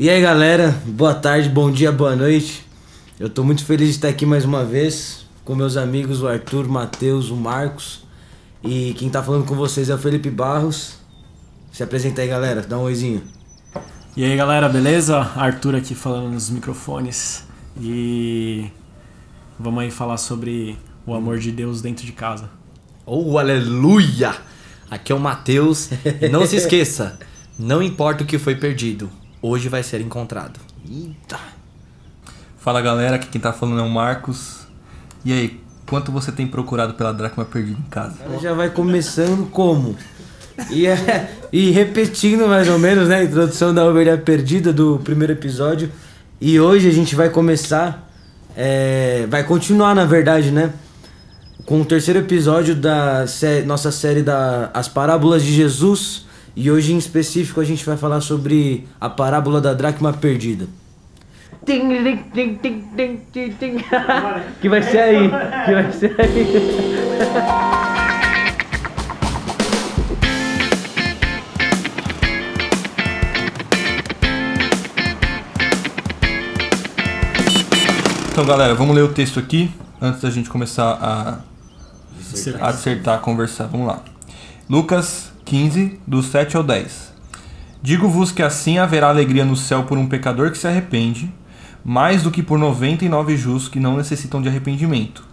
E aí galera, boa tarde, bom dia, boa noite. Eu tô muito feliz de estar aqui mais uma vez com meus amigos, o Arthur, o Matheus, o Marcos. E quem tá falando com vocês é o Felipe Barros. Se apresenta aí galera, dá um oizinho. E aí galera, beleza? Arthur aqui falando nos microfones. E vamos aí falar sobre o amor de Deus dentro de casa. Oh, aleluia! Aqui é o Matheus. E não se esqueça, não importa o que foi perdido, hoje vai ser encontrado. Eita! Fala galera, aqui quem tá falando é o Marcos. E aí, quanto você tem procurado pela dracma perdida em casa? Ela já vai começando como? E, é, e repetindo mais ou menos, né? A introdução da ovelha perdida do primeiro episódio. E hoje a gente vai começar. é, vai continuar, na verdade, né? Com o terceiro episódio da sé- nossa série da As Parábolas de Jesus. E hoje em específico a gente vai falar sobre a parábola da dracma perdida. Que vai ser aí. Que vai ser aí. Então galera, vamos ler o texto aqui antes da gente começar a acertar, a conversar. Vamos lá. Lucas 15, do 7 ao 10. Digo-vos que assim haverá alegria no céu por um pecador que se arrepende, mais do que por 99 justos que não necessitam de arrependimento.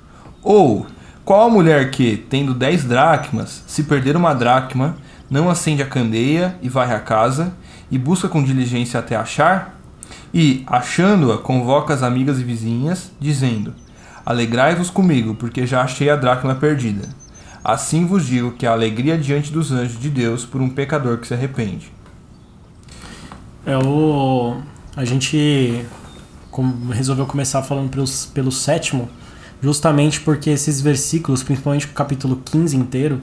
Ou, qual a mulher que, tendo 10 dracmas, se perder uma dracma, não acende a candeia e varre a casa, e busca com diligência até achar? E, achando-a, convoca as amigas e vizinhas, dizendo: Alegrai-vos comigo, porque já achei a dracma perdida. Assim vos digo que há alegria diante dos anjos de Deus por um pecador que se arrepende. É o. A gente resolveu começar falando pelos, pelo sétimo, justamente porque esses versículos, principalmente o capítulo 15 inteiro,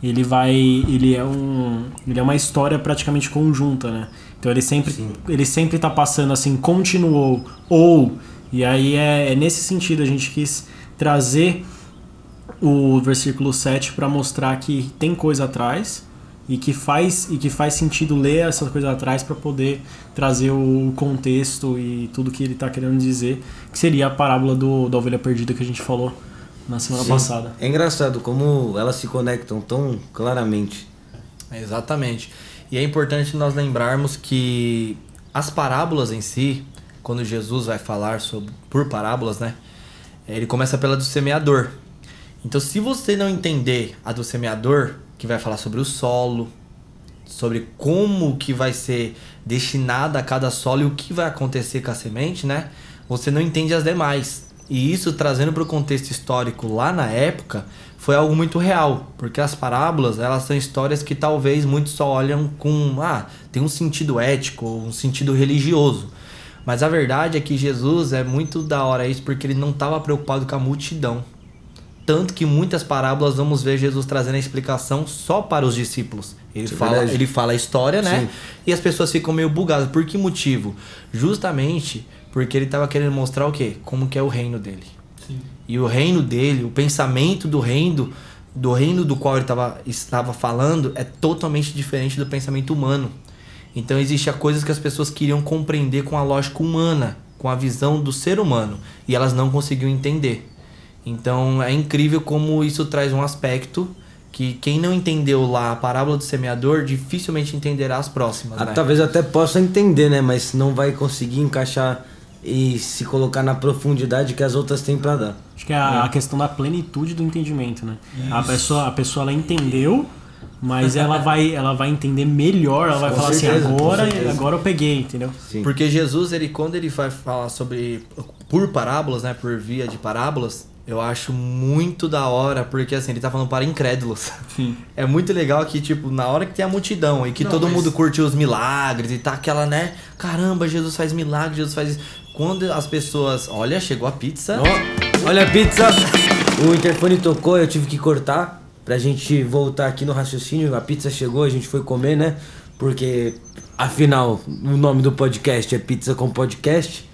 ele vai. Ele é um. Ele é uma história praticamente conjunta, né? Então ele sempre, ele sempre tá passando assim, continuou, ou. E aí é, é nesse sentido a gente quis trazer o versículo 7 para mostrar que tem coisa atrás e que faz e que faz sentido ler essa coisa atrás para poder trazer o contexto e tudo que ele está querendo dizer, que seria a parábola do, da ovelha perdida que a gente falou na semana Sim. passada. É engraçado como elas se conectam tão claramente. Exatamente. E é importante nós lembrarmos que as parábolas em si, quando Jesus vai falar sobre por parábolas, né? Ele começa pela do semeador. Então, se você não entender a do semeador, que vai falar sobre o solo, sobre como que vai ser destinada a cada solo e o que vai acontecer com a semente, né? Você não entende as demais. E isso trazendo para o contexto histórico lá na época foi algo muito real, porque as parábolas, elas são histórias que talvez muitos só olham com, ah, tem um sentido ético, um sentido religioso. Mas a verdade é que Jesus é muito da hora isso porque ele não estava preocupado com a multidão. Tanto que muitas parábolas vamos ver Jesus trazendo a explicação só para os discípulos. Ele, é fala, verdade. ele fala a história, né? Sim. E as pessoas ficam meio bugadas. Por que motivo? Justamente porque ele estava querendo mostrar o quê? Como que é o reino dele. E o reino dele, o pensamento do reino, do reino do qual ele tava, estava falando, é totalmente diferente do pensamento humano. Então existem coisas que as pessoas queriam compreender com a lógica humana, com a visão do ser humano, e elas não conseguiam entender. Então é incrível como isso traz um aspecto que quem não entendeu lá a parábola do semeador dificilmente entenderá as próximas. Ah, né? Talvez até possa entender, né? Mas não vai conseguir encaixar e se colocar na profundidade que as outras têm pra dar. Acho que é a, a questão da plenitude do entendimento, né? A pessoa, a pessoa ela entendeu, mas ela vai, ela vai entender melhor, ela vai Com falar certeza, assim, agora, agora eu peguei, entendeu? Sim. Porque Jesus, ele quando ele vai falar sobre por parábolas, né, por via de parábolas, eu acho muito da hora, porque assim, ele tá falando para incrédulos. Sim. É muito legal que, tipo, na hora que tem a multidão e que Não, todo mas- mundo curte os milagres e tá aquela, né? Caramba, Jesus faz milagres, Jesus faz isso. Quando as pessoas. Olha, chegou a pizza. Ó, olha a pizza! O interfone tocou, eu tive que cortar pra gente voltar aqui no raciocínio. A pizza chegou, a gente foi comer, né? Porque, afinal, o nome do podcast é Pizza com Podcast.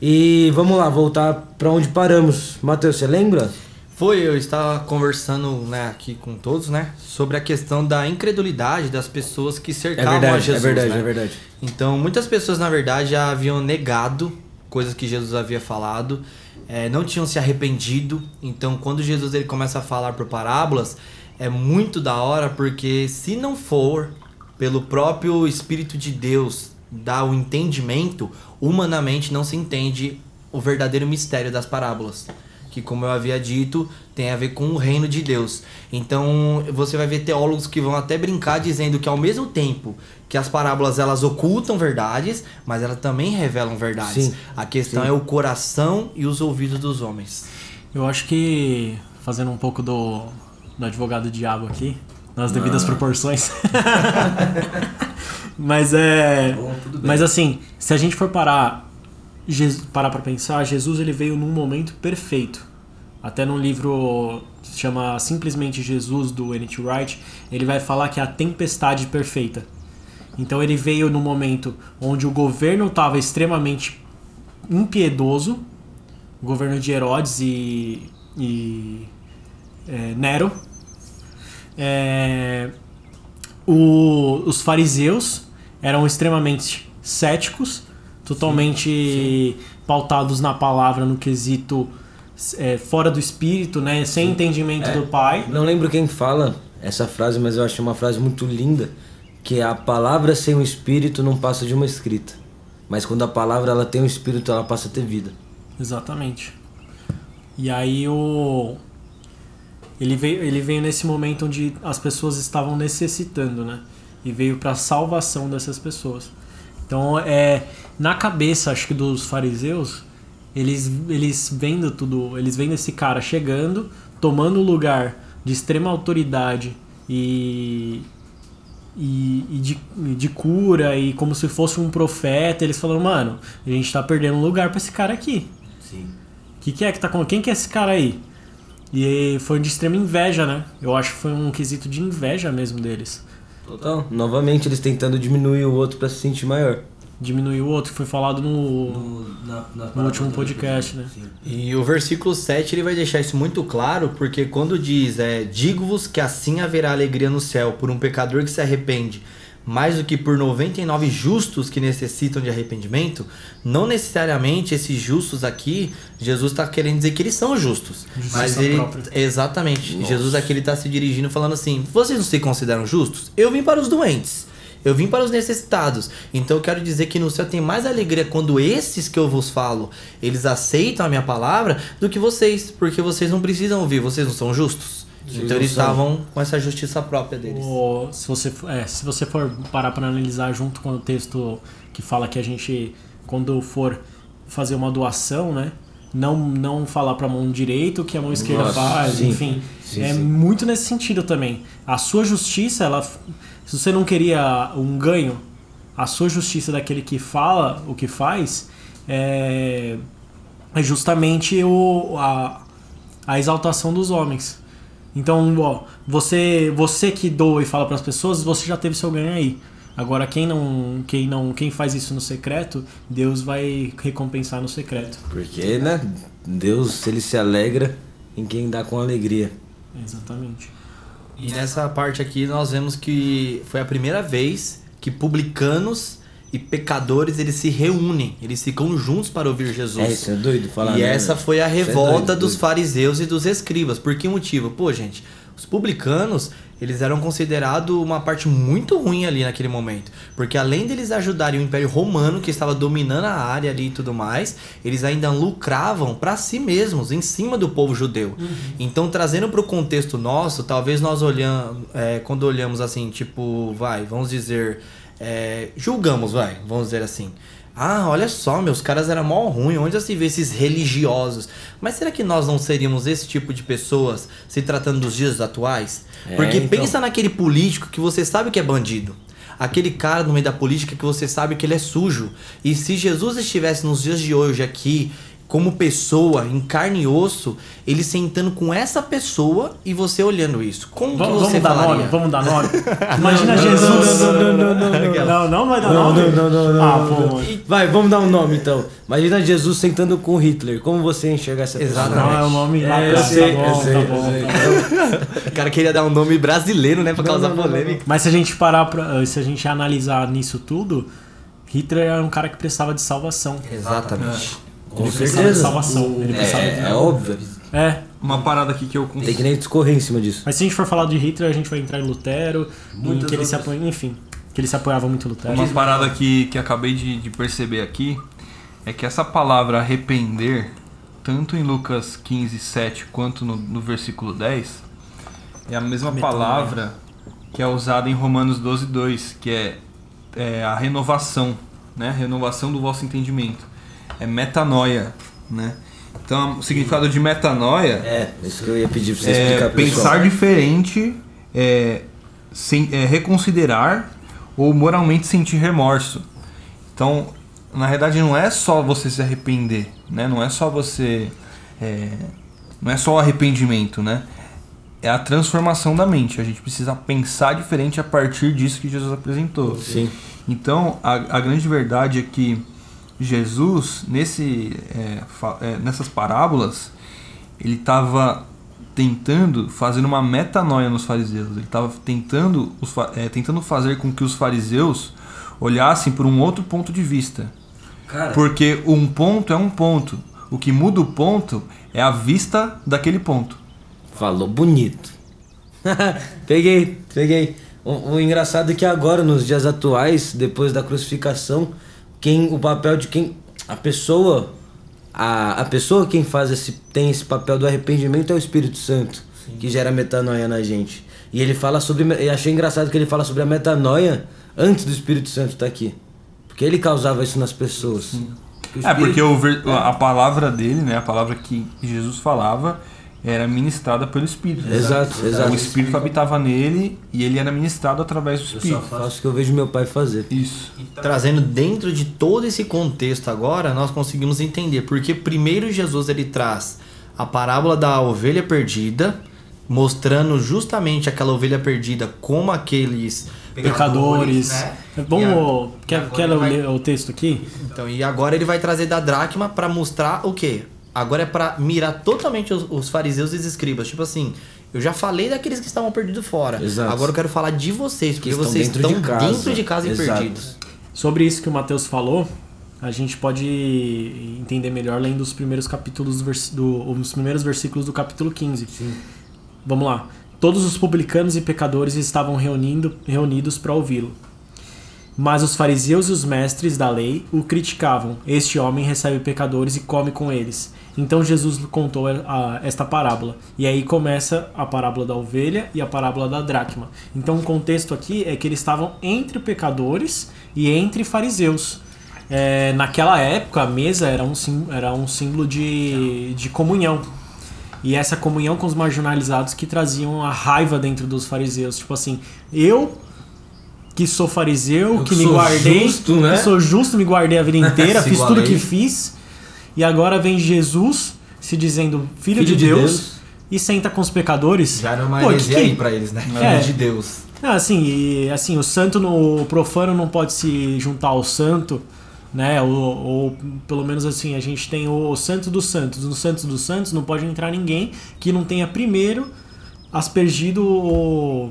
E vamos lá, voltar pra onde paramos. Matheus, você lembra? Foi, eu estava conversando né, aqui com todos, né? Sobre a questão da incredulidade das pessoas que É cercavam verdade, a Jesus. é verdade, né? é verdade. Então, muitas pessoas, na verdade, já haviam negado coisas que Jesus havia falado, eh, não tinham se arrependido. Então, quando Jesus ele começa a falar por parábolas, é muito da hora, porque se não for pelo próprio Espírito de Deus dar o entendimento, humanamente não se entende o verdadeiro mistério das parábolas. Que, como eu havia dito, tem a ver com o reino de Deus. Então, você vai ver teólogos que vão até brincar dizendo que, ao mesmo tempo que as parábolas elas ocultam verdades, mas elas também revelam verdades. Sim, A questão sim. é o coração e os ouvidos dos homens. Eu acho que, fazendo um pouco do, do advogado diabo aqui, nas devidas proporções. mas é. Bom, tudo bem. Mas assim, se a gente for parar, Je- parar pra pensar, Jesus ele veio num momento perfeito. Até num livro que se chama Simplesmente Jesus, do N.T. Wright, ele vai falar que é a tempestade perfeita. Então ele veio num momento onde o governo estava extremamente impiedoso, o governo de Herodes e, e é, Nero. É, o- os fariseus eram extremamente céticos, totalmente pautados na palavra no quesito é, fora do espírito, né, sem entendimento do Pai. Não lembro quem fala essa frase, mas eu acho uma frase muito linda, que é a palavra sem o espírito não passa de uma escrita. Mas quando a palavra ela tem o espírito, ela passa a ter vida. Exatamente. E aí o ele veio, ele veio nesse momento onde as pessoas estavam necessitando, né? E veio para salvação dessas pessoas. Então, é na cabeça, acho que dos fariseus, eles eles vendo tudo, eles vendo esse cara chegando, tomando o lugar de extrema autoridade e e, e de, de cura e como se fosse um profeta, eles falaram, mano, a gente tá perdendo lugar pra esse cara aqui. Sim. Que, que é que tá com. Quem que é esse cara aí? E foi de extrema inveja, né? Eu acho que foi um quesito de inveja mesmo deles. Total. Novamente eles tentando diminuir o outro pra se sentir maior. Diminuir o outro, que foi falado no. No último podcast, né? E o versículo 7 ele vai deixar isso muito claro, porque quando diz, é, digo-vos que assim haverá alegria no céu por um pecador que se arrepende, mais do que por 99 justos que necessitam de arrependimento, não necessariamente esses justos aqui, Jesus está querendo dizer que eles são justos. Justiça mas ele, própria. exatamente, Jesus aqui ele está se dirigindo falando assim, vocês não se consideram justos? Eu vim para os doentes. Eu vim para os necessitados. Então eu quero dizer que no céu tem mais alegria quando esses que eu vos falo, eles aceitam a minha palavra, do que vocês. Porque vocês não precisam ouvir, vocês não são justos. Então eles estavam com essa justiça própria deles. O- se, você, for- é, se você for parar para analisar junto com o texto que fala que a gente, quando for fazer uma doação, né? Não, não falar para a mão direita o que a mão esquerda Nossa, faz, sim. enfim. Sim, é sim. muito nesse sentido também. A sua justiça, ela, se você não queria um ganho, a sua justiça daquele que fala o que faz é, é justamente o, a, a exaltação dos homens. Então, ó, você, você que doa e fala para as pessoas, você já teve seu ganho aí. Agora quem não, quem não, quem faz isso no secreto, Deus vai recompensar no secreto. Porque, né? Deus, ele se alegra em quem dá com alegria. Exatamente. E nessa parte aqui nós vemos que foi a primeira vez que publicanos e pecadores eles se reúnem, eles ficam juntos para ouvir Jesus. É, isso é doido falar. e né, essa foi a Isso é revolta doido, dos doido. fariseus e dos escribas. Por que motivo? Pô, gente, os publicanos, eles eram considerados uma parte muito ruim ali naquele momento. Porque além deles ajudarem o Império Romano, que estava dominando a área ali e tudo mais, eles ainda lucravam para si mesmos, em cima do povo judeu. Então, trazendo para o contexto nosso, talvez nós olhamos, é, quando olhamos assim, tipo, vai, vamos dizer, é, julgamos, vai, vamos dizer assim. Ah, olha só, meus caras eram mó ruim. Onde já se vê esses religiosos? Mas será que nós não seríamos esse tipo de pessoas se tratando dos dias atuais? É, Porque então. pensa naquele político que você sabe que é bandido. Aquele cara no meio da política que você sabe que ele é sujo. E se Jesus estivesse nos dias de hoje aqui como pessoa, em carne e osso, ele sentando com essa pessoa e você olhando isso. Como que Vamos, você vamos dar falaria? nome? Vamos dar nome? Imagina Jesus. Não, não, não, não, não. Não, não vai dar Não, nome. não, não, não, não, Ah, não, pô. Vai, vamos dar um nome então. Imagina Jesus sentando com Hitler. Como você enxerga essa pessoa? Exatamente. Não, é o nome lá. É, eu tá sei, bom, eu sei, tá eu bom, sei. tá bom. O cara queria dar um nome brasileiro, né? Pra Não, causar polêmica. Mas se a gente parar pra. Se a gente analisar nisso tudo, Hitler era um cara que precisava de salvação. Exatamente. Com Ele precisava de certeza. salvação. Ele precisava É, de... é óbvio. É, Uma parada aqui que eu Tem que nem discorrer em cima disso. mas se a gente for falar de Hitler, a gente vai entrar em Lutero, em que ele se apoia, enfim, que ele se apoiava muito em Lutero. Uma parada que, que acabei de, de perceber aqui é que essa palavra arrepender, tanto em Lucas 15, 7 quanto no, no versículo 10, é a mesma Metanoia. palavra que é usada em Romanos 12, 2, que é, é a renovação, né? Renovação do vosso entendimento. É metanoia, né? Então, o significado de metanoia É, isso que eu ia pedir pra você é, explicar pessoal. pensar diferente, é, sem, é, reconsiderar ou moralmente sentir remorso. Então, na verdade, não é só você se arrepender, né? Não é só você, é, não é só o arrependimento, né? É a transformação da mente. A gente precisa pensar diferente a partir disso que Jesus apresentou. Sim. Então, a, a grande verdade é que Jesus, nesse, é, é, nessas parábolas, ele estava tentando fazer uma metanoia nos fariseus. Ele estava tentando, os é, tentando fazer com que os fariseus olhassem por um outro ponto de vista. Cara, Porque um ponto é um ponto. O que muda o ponto é a vista daquele ponto. falou bonito. peguei, peguei. O, o engraçado é que agora, nos dias atuais, depois da crucificação, quem o papel de quem. A pessoa. A, a pessoa quem faz esse, tem esse papel do arrependimento é o Espírito Santo, que gera metanoia na gente. E ele fala sobre. Eu achei engraçado que ele fala sobre a metanoia antes do Espírito Santo estar aqui. Porque ele causava isso nas pessoas. O É, porque o a palavra dele, né, a palavra que Jesus falava, era ministrada pelo Espírito. né? Exato, exato. O Espírito habitava nele e ele era ministrado através do Eu só Espírito. faço o que eu vejo meu pai fazer. Isso. Trazendo dentro de todo esse contexto agora, nós conseguimos entender porque primeiro Jesus ele traz a parábola da ovelha perdida, mostrando justamente aquela ovelha perdida como aqueles Pecadores. né? Vamos. E Quer, agora quer ele vai- ler o texto aqui? Então, e agora ele vai trazer da dracma para mostrar o quê? Agora é para mirar totalmente os, os fariseus e os escribas. Tipo assim, eu já falei daqueles que estavam perdidos fora. Exato. Agora eu quero falar de vocês, porque estão vocês dentro estão de casa. dentro de casa e Exato. perdidos. Sobre isso que o Mateus falou, a gente pode entender melhor lendo os primeiros capítulos do, os primeiros versículos do capítulo 15. Vamos lá. Todos os publicanos e pecadores estavam reunindo, reunidos para ouvi-lo. Mas os fariseus e os mestres da lei o criticavam. Este homem recebe pecadores e come com eles. Então Jesus contou a- esta parábola. E aí começa a parábola da ovelha e a parábola da dracma. Então o contexto aqui é que eles estavam entre pecadores e entre fariseus. É, naquela época, a mesa era um, sim- era um símbolo de, de comunhão. E essa comunhão com os marginalizados que traziam a raiva dentro dos fariseus. Tipo assim, eu que sou fariseu, Eu que me sou guardei, justo, né? sou justo, me guardei a vida inteira, fiz tudo lei. que fiz. E agora vem Jesus se dizendo filho, Filho de, de Deus, Deus. e senta com os pecadores. Já era uma Pô, que- aí pra eles, né? É. de Deus. Assim, e, assim, o santo no o profano não pode se juntar ao santo, né? Ou, ou pelo menos assim, a gente tem o santo dos santos. No santos dos santos não pode entrar ninguém que não tenha primeiro aspergido o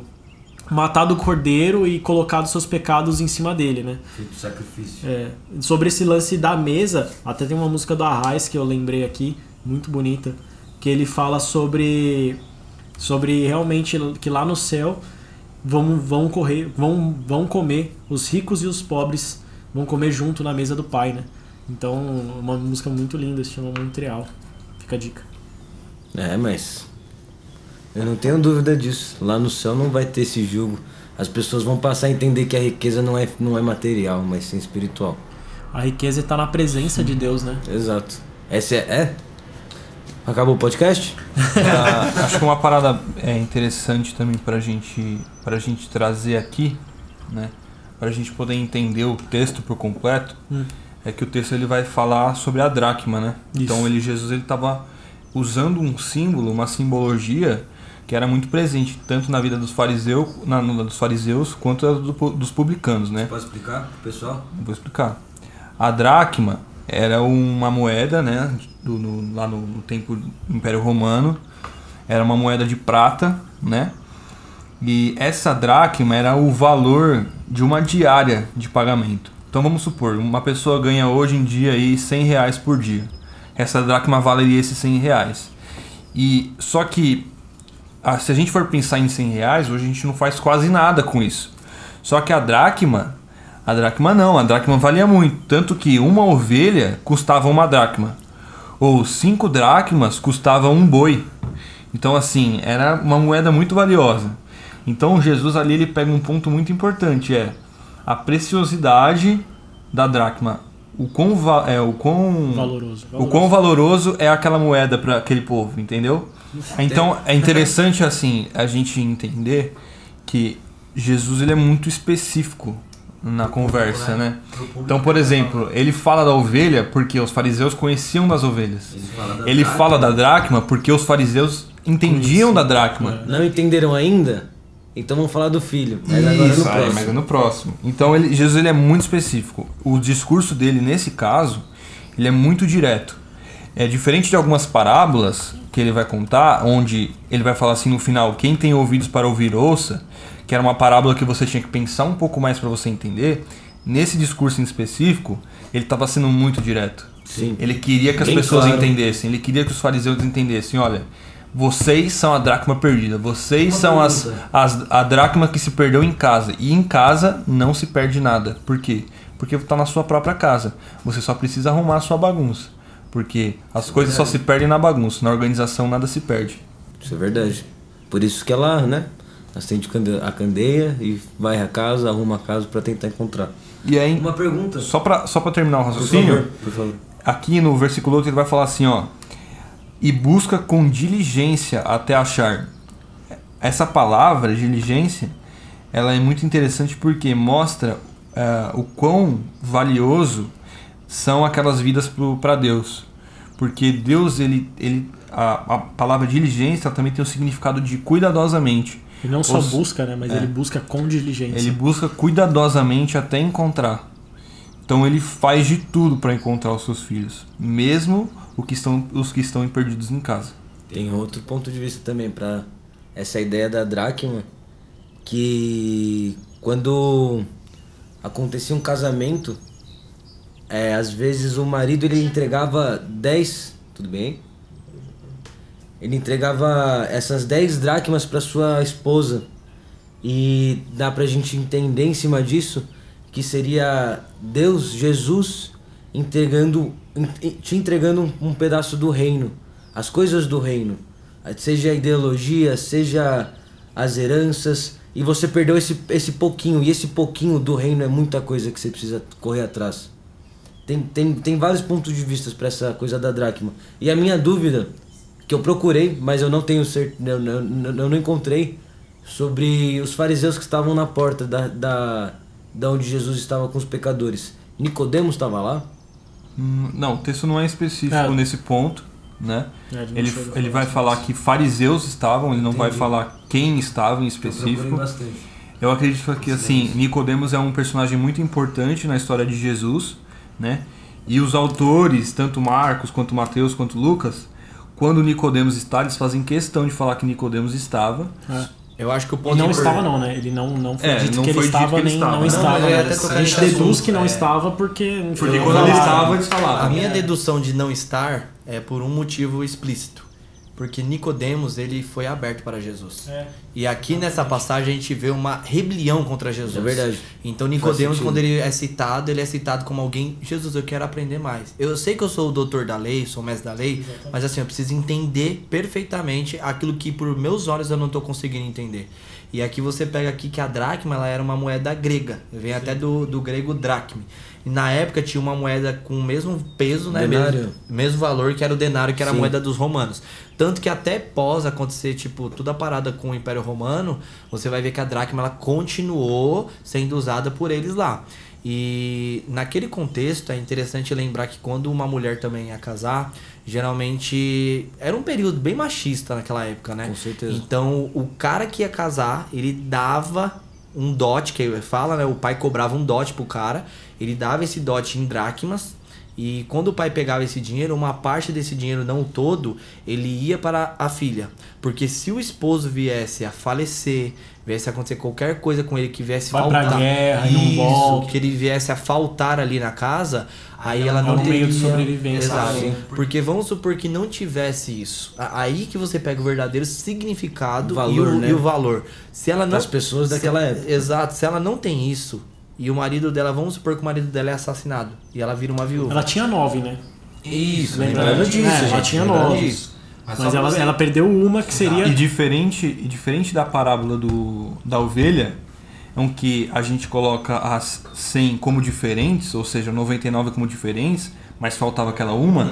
matado o cordeiro e colocado seus pecados em cima dele, né? sacrifício. É, sobre esse lance da mesa, até tem uma música do Arraiz que eu lembrei aqui, muito bonita, que ele fala sobre sobre realmente que lá no céu vão, vão correr, vão, vão comer os ricos e os pobres vão comer junto na mesa do Pai, né? Então, uma música muito linda, se chama Montreal. Fica a dica. É, mas. Eu não tenho dúvida disso. Lá no céu não vai ter esse julgo. As pessoas vão passar a entender que a riqueza não é, não é material, mas sim espiritual. A riqueza está na presença de Deus, né? Exato. Essa é. é? Acabou o podcast? Ah, acho que uma parada é interessante também pra gente, pra gente trazer aqui, né? Pra gente poder entender o texto por completo. Hum. é que o texto ele vai falar sobre a dracma, né? Isso. Então ele Jesus ele estava usando um símbolo, uma simbologia que era muito presente tanto na vida dos fariseus, na, na dos fariseus quanto a do, dos publicanos, né? Pode explicar pessoal? Vou explicar. A dracma era uma moeda, né? Do, no- lá no, no tempo do Império Romano. Era uma moeda de prata, né? E essa dracma era o valor de uma diária de pagamento. Então vamos supor, uma pessoa ganha hoje em dia aí 100 reais por dia. Essa dracma valeria esses 100 reais. E só que se a gente for pensar em 100 reais, hoje a gente não faz quase nada com isso. Só que a dracma, a dracma não, a dracma valia muito. Tanto que uma ovelha custava uma dracma. Ou cinco dracmas custava um boi. Então assim, era uma moeda muito valiosa. Então Jesus ali ele pega um ponto muito importante, é a preciosidade da dracma. O quão, va- é, o quão Valoroso. o quão valoroso é aquela moeda para aquele povo, entendeu? Então é interessante assim a gente entender que Jesus ele é muito específico na conversa, né? Então, por exemplo, ele fala da ovelha porque os fariseus conheciam das ovelhas. Ele fala da dracma porque os fariseus entendiam da dracma. Não entenderam ainda? Então vamos falar do filho. Mas agora Isso, no aí, próximo. mas é no próximo. Então ele, Jesus ele é muito específico. O discurso dele nesse caso, ele é muito direto. É diferente de algumas parábolas que ele vai contar, onde ele vai falar assim no final, quem tem ouvidos para ouvir ouça, que era uma parábola que você tinha que pensar um pouco mais para você entender. Nesse discurso em específico, ele estava sendo muito direto. Sim. Ele queria que as Bem pessoas claro. entendessem, ele queria que os fariseus entendessem, olha, vocês são a dracma perdida, vocês Uma são as, as, a dracma que se perdeu em casa. E em casa não se perde nada. Por quê? Porque está na sua própria casa. Você só precisa arrumar a sua bagunça. Porque as coisas só se perdem na bagunça, na organização nada se perde. Isso é verdade. Por isso que ela, né? Acende a candeia e vai a casa, arruma a casa pra tentar encontrar. E aí, Uma pergunta. só para só pra terminar o Por raciocínio, favor, por favor. aqui no versículo 8 ele vai falar assim, ó. E busca com diligência até achar. Essa palavra, diligência, ela é muito interessante porque mostra eh, o quão valioso são aquelas vidas para Deus. Porque Deus, ele, ele a, a palavra diligência também tem o significado de cuidadosamente. Ele não só Os- busca, né? Mas é. ele busca com diligência. Ele busca cuidadosamente até encontrar. Então ele faz de tudo para encontrar os seus filhos, mesmo o que estão, os que estão perdidos em casa. Tem outro ponto de vista também pra essa ideia da dracma, que quando acontecia um casamento, é, às vezes o marido ele entregava 10, tudo bem? Ele entregava essas 10 dracmas para sua esposa. E dá pra gente entender em cima disso que seria Deus, Jesus, entregando, en- te entregando um pedaço do reino, as coisas do reino, seja a ideologia, seja as heranças, e você perdeu esse, esse pouquinho, e esse pouquinho do reino é muita coisa que você precisa correr atrás. Tem, tem, tem vários pontos de vista para essa coisa da dracma. E a minha dúvida, que eu procurei, mas eu não tenho certeza, eu, eu, eu eu não encontrei, sobre os fariseus que estavam na porta da, da, da onde Jesus estava com os pecadores. Nicodemos estava lá? Hum, Não, o texto não é específico É. nesse ponto, né? É, ele Ele, vai falar que fariseus estavam, ele não vai Entendi. falar quem estava em Eu específico. bastante. Eu acredito que assim, Nicodemos é um personagem muito importante na história de Jesus, né? E os autores, tanto Marcos quanto Mateus quanto Lucas, quando Nicodemos está, eles fazem questão de falar que Nicodemos estava. É. Eu acho que o E ponto não impor- estava não, né? Ele não, não foi É, dito não que ele foi dito estava, que ele nem estava. não Não, estava. tocar A gente deduz assunto, que não é. estava porque... Porque quando ele estava, eles falavam. A minha dedução de não estar é por um motivo explícito. Porque Nicodemos, ele foi aberto para Jesus. É. E aqui nessa passagem a gente vê uma rebelião contra Jesus. É verdade. Então Nicodemos, quando ele é citado, ele é citado como alguém, Jesus, eu quero aprender mais. Eu sei que eu sou o doutor da lei, sou o mestre da lei, mas assim, eu preciso entender perfeitamente aquilo que por meus olhos eu não estou conseguindo entender. E aqui você pega aqui que a dracma ela era uma moeda grega. Vem até do, do grego dracme. E na época tinha uma moeda com o mesmo peso, né? Denário. Mesmo, mesmo valor que era o denário, que era Sim. a moeda dos romanos. Tanto que até pós acontecer, tipo, toda a parada com o Império Romano, você vai ver que a dracma ela continuou sendo usada por eles lá. E naquele contexto é interessante lembrar que quando uma mulher também ia casar, geralmente era um período bem machista naquela época, né? Com certeza. Então o cara que ia casar, ele dava um dote, que fala, né? O pai cobrava um dote pro cara, ele dava esse dote em dracmas. E quando o pai pegava esse dinheiro, uma parte desse dinheiro, não o todo, ele ia para a filha. Porque se o esposo viesse a falecer, viesse a acontecer qualquer coisa com ele que viesse Vai faltar, pra guerra e não isso, volta. que ele viesse a faltar ali na casa, aí ela é não um meio teria... de sobrevivência. Exato. Sim. Porque vamos supor que não tivesse isso. Aí que você pega o verdadeiro significado O valor, e, o, né? e o valor. Se ela não Das pessoas daquela se- época. Exato. Se ela não tem isso e o marido dela, vamos supor que o marido dela é assassinado e ela vira uma viúva. Ela tinha nove, né? Isso, Lembra? lembrando disso, É, gente. ela tinha nove. disso. Mas, pra ela, você- ela perdeu uma que seria. E diferente, e diferente da parábola do, da ovelha, em que a gente coloca as 100 como diferentes, ou seja, 99 como diferentes, mas faltava aquela uma,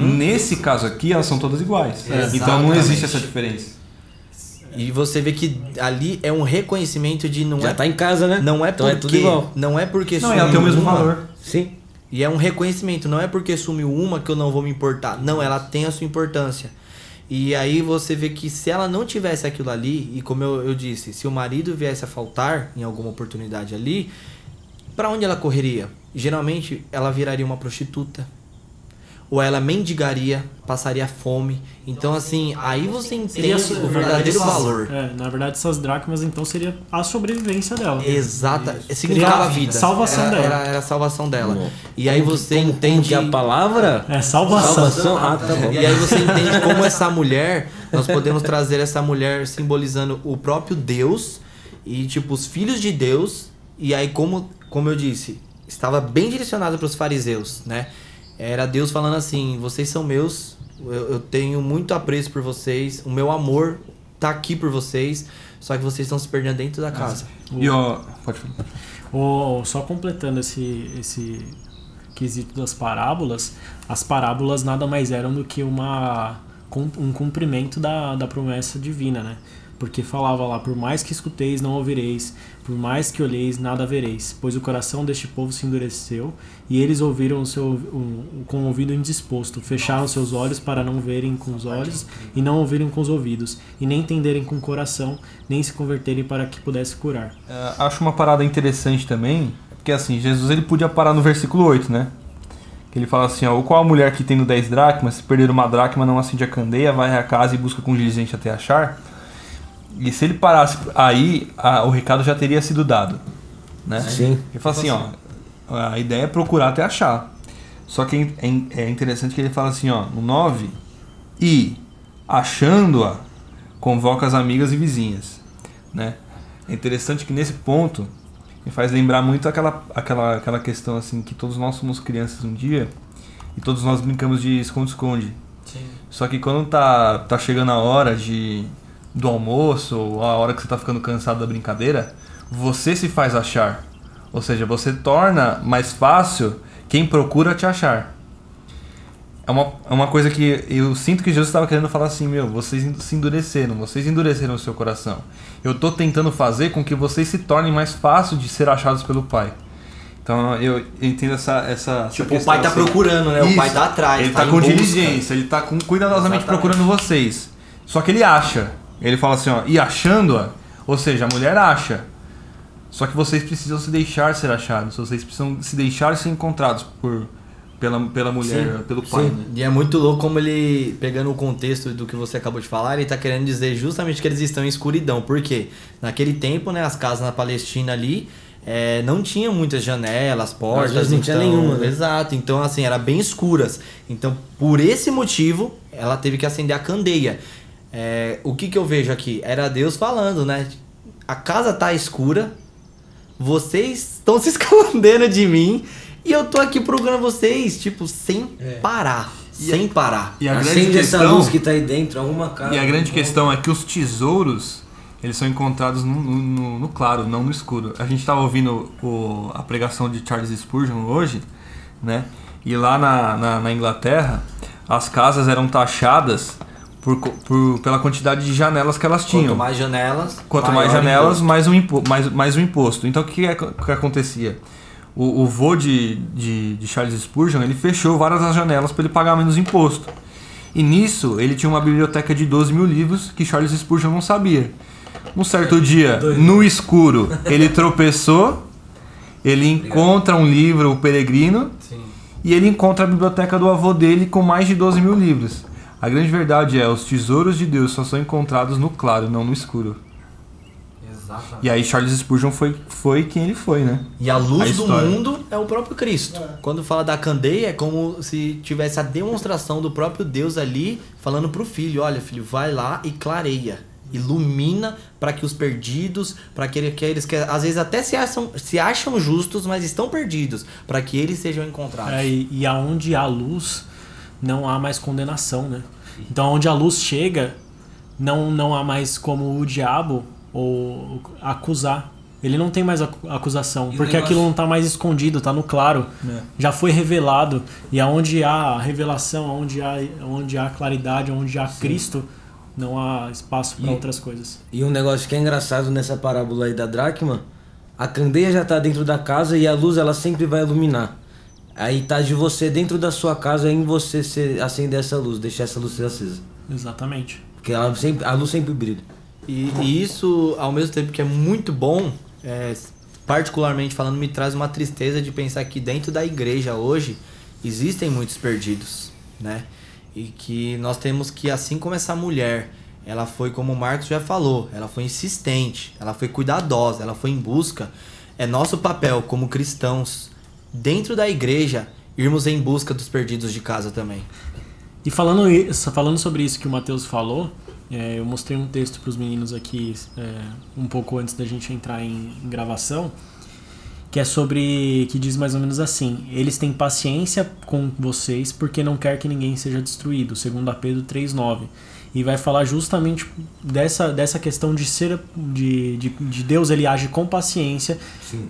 nesse caso aqui elas são todas iguais. Então não existe essa diferença. E você vê que ali é um reconhecimento de não Já é tá em casa, né? não é então porque é tudo igual. não é porque Não, ela tem o mesmo uma- valor. Sim. E é um reconhecimento, não é porque sumiu uma que eu não vou me importar. Não, ela tem a sua importância. E aí você vê que se ela não tivesse aquilo ali, e como eu, eu disse, se o marido viesse a faltar em alguma oportunidade ali, pra onde ela correria? Geralmente ela viraria uma prostituta. Ou ela mendigaria, passaria fome. Então, assim, aí você entende o verdadeiro valor. É, na verdade, essas dracmas então seria a sobrevivência dela. Exata. Significava a vida. Salvação era, dela. Era, era a salvação dela. Bom. E aí você como, entende. Como que é a palavra? É, salvação. Salvação. Ah, tá bom. E aí você entende como essa mulher, nós podemos trazer essa mulher simbolizando o próprio Deus e tipo os filhos de Deus. E aí como, como eu disse, estava bem direcionado para os fariseus, né? Era Deus falando assim: "Vocês são meus, eu, eu tenho muito apreço por vocês, o meu amor tá aqui por vocês, só que vocês estão se perdendo dentro da casa". E ó, pode falar. Só completando esse, esse quesito das parábolas, as parábolas nada mais eram do que uma, um cumprimento da, da promessa divina, né? Porque falava lá, por mais que escuteis, não ouvireis, por mais que olheis, nada vereis, pois o coração deste povo se endureceu, e eles ouviram o seu, o, com o ouvido indisposto, fecharam seus olhos para não verem com os olhos, e não ouvirem com os ouvidos, e nem entenderem com o coração, nem se converterem para que pudesse curar. É, acho uma parada interessante também, porque assim, Jesus ele podia parar no versículo 8, né? Que ele fala assim, ó, ou qual a mulher que tendo 10 dracmas, se perder uma dracma, não acende a candeia, vai à casa e busca com diligência até achar. E se ele parasse aí, a- o recado já teria sido dado, né? Sim. Ele fala assim, ó, a ideia é procurar até achar. Só que é in- é interessante que ele fala assim, ó, no 9, e achando-a, convoca as amigas e vizinhas, né? É interessante que nesse ponto me faz lembrar muito aquela, aquela, aquela questão assim que todos nós somos crianças um dia e todos nós brincamos de esconde-esconde. Só que quando tá, tá chegando a hora de, do almoço ou a hora que você tá ficando cansado da brincadeira, você se faz achar. Ou seja, você torna mais fácil quem procura te achar. É uma, é uma coisa que eu sinto que Jesus estava querendo falar assim, meu, vocês se endureceram, vocês endureceram o seu coração. Eu tô tentando fazer com que vocês se tornem mais fácil de ser achados pelo Pai. Então eu entendo essa essa essa Tipo, o questão, pai tá assim. procurando, né? O Isso. pai tá atrás, Ele tá tá, em com busca. diligência, ele tá com, cuidadosamente Exatamente. procurando vocês. Só que ele acha. Ele fala assim, ó, e achando-a, ou seja, a mulher acha. Só que vocês precisam se deixar ser achados, vocês precisam se deixar ser encontrados por pela, pela mulher, Sim, pelo pai, Sim. né? E é muito louco como ele, pegando o contexto do que você acabou de falar, ele tá querendo dizer justamente que eles estão em escuridão. Por quê? Naquele tempo, né, as casas na Palestina ali é, não tinham muitas janelas, portas. Às não tinha então- nenhuma, né? Exato. Então, assim, era bem escuras. Então, por esse motivo, ela teve que acender a candeia. É, o que que eu vejo aqui? Era Deus falando, né? A casa tá escura, vocês estão se escondendo de mim e eu tô aqui procurando vocês, tipo, sem parar. sem parar. E a grande Acende essa questão, luz que tá aí dentro, alguma casa. e a grande questão é que os tesouros, eles são encontrados no, no- no- claro, não no escuro. A gente estava ouvindo o- a pregação de Charles Spurgeon hoje, né? E lá na, na, na Inglaterra, as casas eram taxadas por, por- pela quantidade de janelas que elas tinham. Quanto mais janelas, Quanto mais janelas, imposto. mais um, impo mais, mais um imposto. Então o que, é, que acontecia? o, o vô de, de, de Charles Spurgeon, ele fechou várias das janelas para ele pagar menos imposto. E nisso, ele tinha uma biblioteca de 12 mil livros que Charles Spurgeon não sabia. Um certo dia, no escuro, ele tropeçou, ele encontra um livro, O Peregrino, Sim. e ele encontra a biblioteca do avô dele com mais de 12 mil livros. A grande verdade é, os tesouros de Deus só são encontrados no claro, não no escuro. Exatamente. E aí Charles Spurgeon foi, foi quem ele foi, né? E a luz A do mundo é o próprio Cristo. Quando fala da candeia, é como se tivesse a demonstração do próprio Deus ali falando pro filho: olha, filho, vai lá e clareia. Ilumina para que os perdidos, para que aqueles que às vezes até se acham, se acham justos, mas estão perdidos, para que eles sejam encontrados. É, e, e aonde há luz, não há mais condenação, né? Então, onde a luz chega, não, não há mais como o diabo ou acusar. Ele não tem mais acu- acusação, E porque negócio- aquilo não tá mais escondido, tá no claro. É. Já foi revelado. E aonde há revelação, aonde há, onde há claridade, onde há Cristo, não há espaço para outras coisas. E um negócio que é engraçado nessa parábola aí da dracma, a candeia já tá dentro da casa e a luz ela sempre vai iluminar. Aí tá de você dentro da sua casa em você se- acender essa luz, deixar essa luz ser acesa. Exatamente. Porque ela sempre, a luz sempre brilha. E, e isso, ao mesmo tempo que é muito bom, é, particularmente falando, me traz uma tristeza de pensar que dentro da igreja hoje existem muitos perdidos, né? E que nós temos que, assim como essa mulher, ela foi, como o Marcos já falou, ela foi insistente, ela foi cuidadosa, ela foi em busca. É nosso papel como cristãos, dentro da igreja, irmos em busca dos perdidos de casa também. E falando, isso, falando sobre isso que o Matheus falou, é, eu mostrei um texto para os meninos aqui é, um pouco antes da gente entrar em, em gravação, que é sobre. que diz mais ou menos assim: Eles têm paciência com vocês porque não quer que ninguém seja destruído, segundo a Pedro 3,9. E vai falar justamente dessa, dessa questão de ser. De, de, de Deus, ele age com paciência,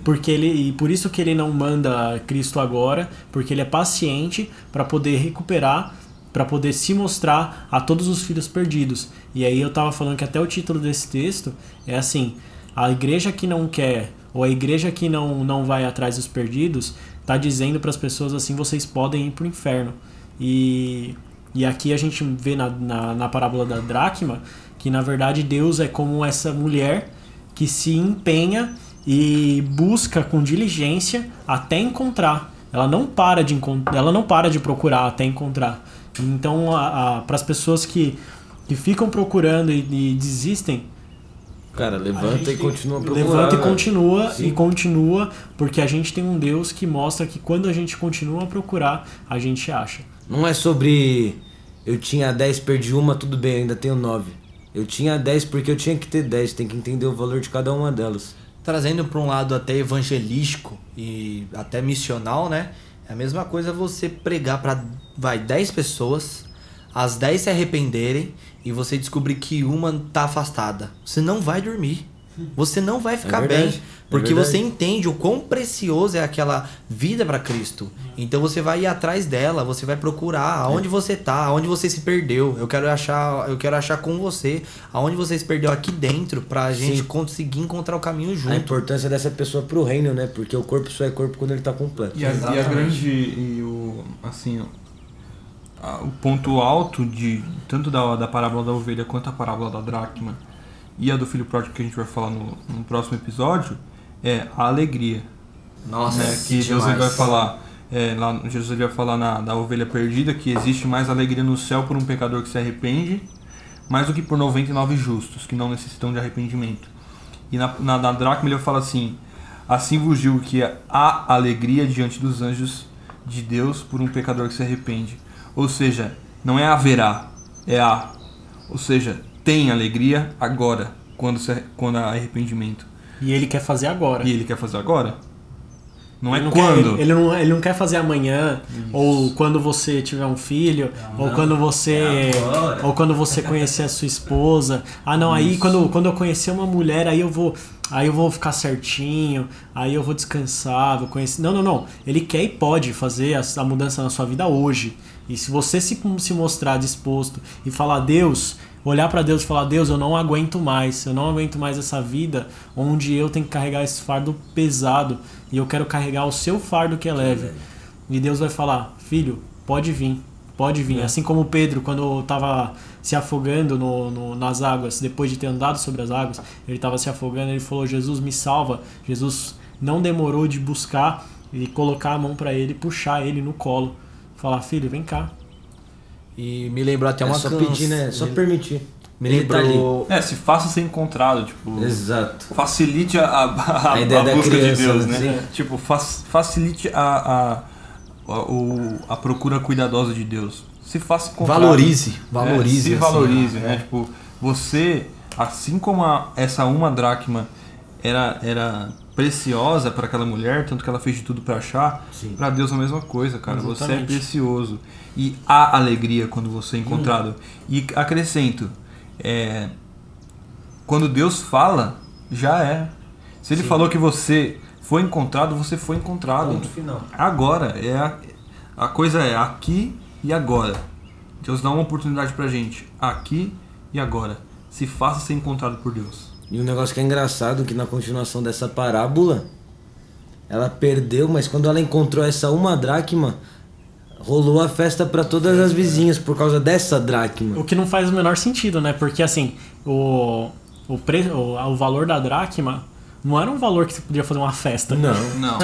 porque ele. E por isso que ele não manda Cristo agora, porque ele é paciente para poder recuperar para poder se mostrar a todos os filhos perdidos. E aí eu tava falando que até o título desse texto é assim: a igreja que não quer ou a igreja que não não vai atrás dos perdidos tá dizendo para as pessoas assim: vocês podem ir pro inferno. E e aqui a gente vê na, na, na parábola da dracma que na verdade Deus é como essa mulher que se empenha e busca com diligência até encontrar. Ela não para de ela não para de procurar até encontrar. Então, para as pessoas que, que ficam procurando e, e desistem, Cara, levanta e continua procurando. levanta e né? continua Sim. e continua, porque a gente tem um Deus que mostra que quando a gente continua a procurar, a gente acha. Não é sobre eu tinha 10, perdi uma, tudo bem, ainda tenho 9. Eu tinha 10 porque eu tinha que ter 10, tem que entender o valor de cada uma delas. trazendo para um lado até evangelístico e até missional, né? É a mesma coisa você pregar para vai 10 pessoas, as 10 se arrependerem e você descobrir que uma tá afastada. Você não vai dormir. Você não vai ficar verdade, bem, é porque verdade. você entende o quão precioso é aquela vida para Cristo. Então você vai ir atrás dela, você vai procurar aonde você tá, aonde você se perdeu. Eu quero achar, eu quero achar com você aonde você se perdeu aqui dentro pra gente Sim. conseguir encontrar o caminho A junto. importância dessa pessoa pro reino, né? Porque o corpo só é corpo quando ele tá completo. E a, e a grande. E o. Assim. a- o ponto alto de tanto da, da parábola da ovelha quanto a parábola da dracma e a do filho pródigo que a gente vai falar no, no próximo episódio é a alegria. Nossa, né? Que Deus demais. ele vai falar. é, lá, Jesus ele vai falar na, da ovelha perdida que existe mais alegria no céu por um pecador que se arrepende, mais do que por 99 justos que não necessitam de arrependimento. E na, na, na dracma ele fala assim: Assim vos digo que há alegria diante dos anjos de Deus por um pecador que se arrepende. Ou seja, não é haverá, é há. Ou seja, tem alegria agora, quando, se, quando há arrependimento. E ele quer fazer agora. E ele quer fazer agora? Não é Ele não quando. Quer, ele, não, ele não quer fazer amanhã, ou quando você tiver um filho, ou quando você. É ou quando você conhecer a sua esposa. Ah não, aí quando, quando eu conhecer uma mulher, aí eu vou. aí eu vou ficar certinho, aí eu vou descansar, vou conhecer. Não, não, não. Ele quer e pode fazer a, a mudança na sua vida hoje. E se você se, se mostrar disposto e falar, Deus, olhar para Deus e falar: Deus, eu não aguento mais, eu não aguento mais essa vida onde eu tenho que carregar esse fardo pesado e eu quero carregar o seu fardo que é leve. E Deus vai falar: Filho, pode vir, pode vir. É. Assim como Pedro, quando estava se afogando no, no, nas águas, depois de ter andado sobre as águas, ele estava se afogando, ele falou: Jesus, me salva. Jesus não demorou de buscar e colocar a mão para ele, puxar ele no colo, falar: Filho, vem cá, e me lembrou até é uma só pedir, né? Só permitir. Me lembrou. Tá é, se faça ser encontrado, tipo. Exato. Facilite a, a, a, a busca criança, de Deus, né? Sim. Tipo, facilite a, a, a, a procura cuidadosa de Deus. Se faça encontrar. Valorize. Valorize. É, se assim, valorize, né? É. Tipo, você, assim como essa uma dracma era, era preciosa para aquela mulher, tanto que ela fez de tudo para achar, para Deus é a mesma coisa, cara. Exatamente. Você é precioso. E há alegria quando você é encontrado. Hum. E acrescento, é, quando Deus fala, já é. Se ele Sim. falou que você foi encontrado, você foi encontrado. Ponto final. Agora, é a, a coisa é aqui e agora. Deus dá uma oportunidade pra gente, aqui e agora. Se faça ser encontrado por Deus. E um negócio que é engraçado que na continuação dessa parábola, ela perdeu, mas quando ela encontrou essa uma dracma, rolou a festa para todas as vizinhas por causa dessa dracma. O que não faz o menor sentido, né? Porque assim, o, o, pre, o, o valor da dracma não era um valor que você podia fazer uma festa. Não, não.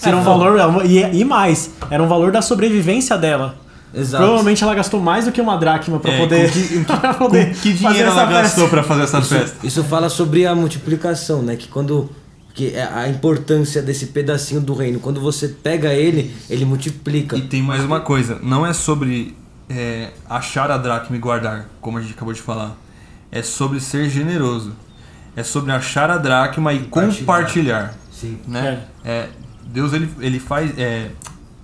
era um valor. E, e mais, era um valor da sobrevivência dela. Exato. Provavelmente ela gastou mais do que uma dracma para é, poder, com que, pra poder com que dinheiro ela gastou para fazer essa isso, festa? Isso fala sobre a multiplicação, né? Que quando que é a importância desse pedacinho do reino, quando você pega ele, ele multiplica. E tem mais uma coisa, não é sobre é, achar a dracma e guardar, como a gente acabou de falar. É sobre ser generoso. É sobre achar a dracma e compartilhar. compartilhar Sim. Né? É. é Deus ele, ele faz é,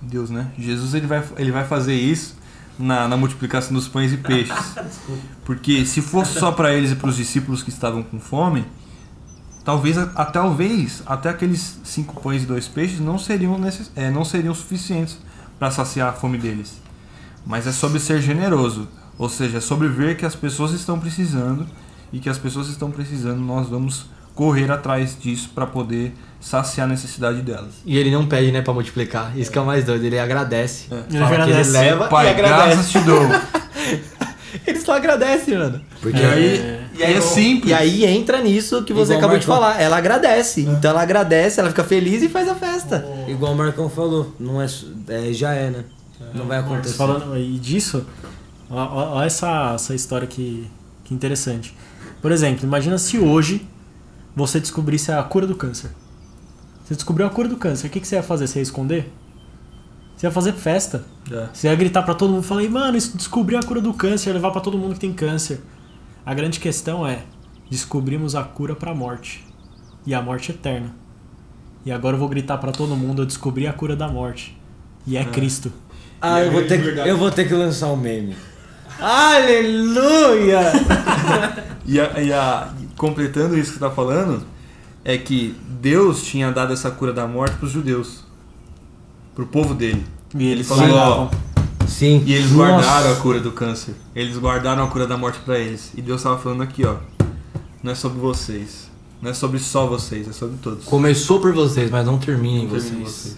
Deus, né? Jesus ele vai, ele vai fazer isso na, na multiplicação dos pães e peixes. Porque se fosse só para eles e para os discípulos que estavam com fome, talvez até talvez até aqueles cinco pães e dois peixes não seriam necess, é, não seriam suficientes para saciar a fome deles. Mas é sobre ser generoso, ou seja, é sobre ver que as pessoas estão precisando e que as pessoas estão precisando, nós vamos correr atrás disso para poder saciar a necessidade delas. E ele não pede, né, para multiplicar. Isso que é o mais doido, ele agradece. É. Ele, agradece. ele leva Pai, e agradece. te dou. ele só agradece, mano. Porque é. aí, e aí é simples. E aí entra nisso que você Igual acabou de falar. Ela agradece. É. Então ela agradece, ela fica feliz e faz a festa. Oh. Igual o Marcão falou, não é, é já é, né? Não vai acontecer. Falando e disso, olha essa, essa história que, que interessante. Por exemplo, imagina se hoje você descobrisse a cura do câncer. Você descobriu a cura do câncer, o que, que você ia fazer? Você ia esconder? Você ia fazer festa. É. Você ia gritar para todo mundo, falei, mano, descobri a cura do câncer, ia levar para todo mundo que tem câncer. A grande questão é, descobrimos a cura para a morte. E a morte eterna. E agora eu vou gritar para todo mundo, eu descobri a cura da morte. E é, é. Cristo. Ah, eu, vou ter que, eu vou ter que lançar um meme. Aleluia! e, a, e a, completando isso que você tá falando, é que Deus tinha dado essa cura da morte para os judeus, para o povo dele. E ele falou, ó, Sim. E eles Nossa. guardaram a cura do câncer. Eles guardaram a cura da morte para eles. E Deus estava falando aqui, ó. Não é sobre vocês. Não é sobre só vocês, é sobre todos. Começou por vocês, mas não termina em vocês. vocês.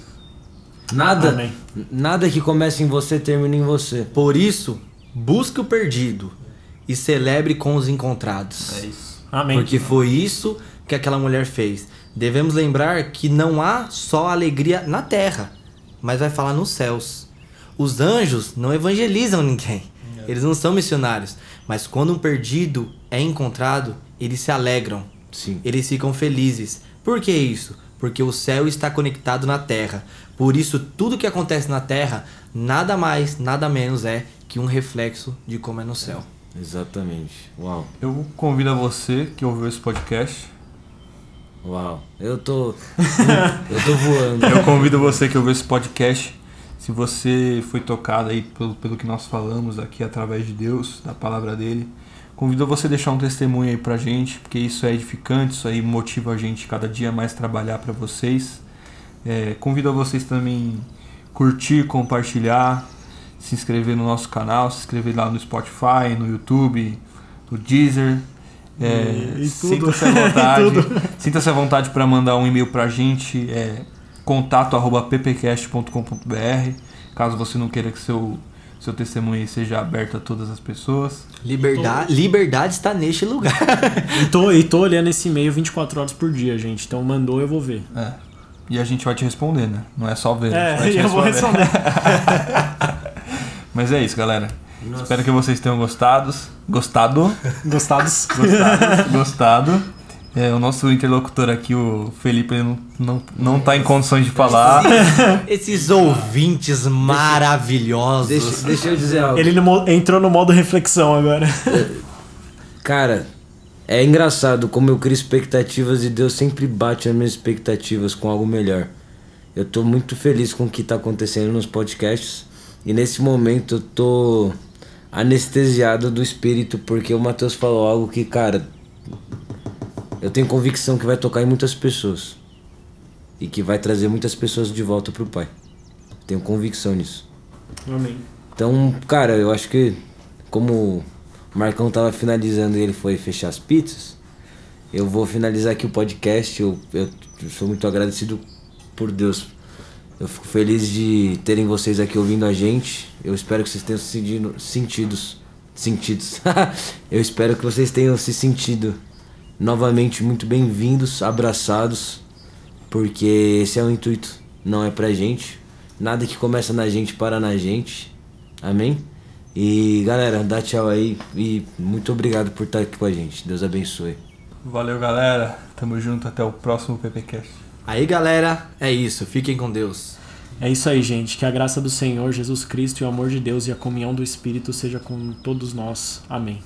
Nada, Amém. nada que comece em você termina em você. Por isso, busque o perdido e celebre com os encontrados. É isso. Amém. Porque foi isso que aquela mulher fez. Devemos lembrar que não há só alegria na terra, mas vai falar nos céus. Os anjos não evangelizam ninguém. Eles não são missionários. Mas quando um perdido é encontrado, eles se alegram. Sim. Eles ficam felizes. Por que isso? Porque o céu está conectado na terra. Por isso, tudo que acontece na terra, nada mais, nada menos é que um reflexo de como é no céu. Exatamente. Uau. Eu convido a você que ouviu esse podcast. Uau. Eu tô. eu tô voando. Eu convido você que ouviu esse podcast. Se você foi tocado aí pelo, pelo que nós falamos aqui através de Deus, da palavra dele, Convido você a deixar um testemunho aí pra gente, porque isso é edificante, isso aí motiva a gente cada dia mais trabalhar para vocês. É, convido a vocês também curtir, compartilhar, se inscrever no nosso canal, se inscrever lá no Spotify, no YouTube, no Deezer. É. Sinta-se à vontade. Sinta-se à vontade para mandar um e-mail pra gente, é contato@ppcast.com.br, caso você não queira que seu seu testemunho aí seja aberto a todas as pessoas. Liberdade, liberdade está neste lugar. E tô, e tô olhando esse e-mail 24 horas por dia, gente. Então mandou, eu vou ver. É. E a gente vai te responder, né? Não é só ver. a gente vai É, te eu vou responder. Mas é isso, galera. Espero que vocês tenham gostado. Gostado. Gostados? Gostado. gostado. É, o nosso interlocutor aqui, o Felipe, ele não, não, não tá em condições de falar. Esses ouvintes maravilhosos. Deixa, deixa eu dizer algo. Ele no entrou no modo reflexão agora. Cara, é engraçado como eu crio expectativas e Deus sempre bate as minhas expectativas com algo melhor. Eu tô muito feliz com o que tá acontecendo nos podcasts e nesse momento eu tô anestesiado do espírito porque o Matheus falou algo que, cara, eu tenho convicção que vai tocar em muitas pessoas e que vai trazer muitas pessoas de volta pro Pai. Tenho convicção nisso. Amém. Então, cara, eu acho que como o Marcão tava finalizando e ele foi fechar as pizzas, eu vou finalizar aqui o podcast. Eu, eu sou muito agradecido por Deus. Eu fico feliz de terem vocês aqui ouvindo a gente. Eu espero que vocês tenham se sentido, sentidos. Sentidos. eu espero que vocês tenham se sentido novamente muito bem-vindos, abraçados, porque esse é o intuito, não é pra gente. Nada que começa na gente para na gente. Amém? E galera, dá tchau aí e muito obrigado por estar aqui com a gente. Deus abençoe. Valeu, galera. Tamo junto. Até o próximo PPCast. Aí, galera, é isso. Fiquem com Deus. É isso aí, gente. Que a graça do Senhor Jesus Cristo e o amor de Deus e a comunhão do Espírito seja com todos nós. Amém.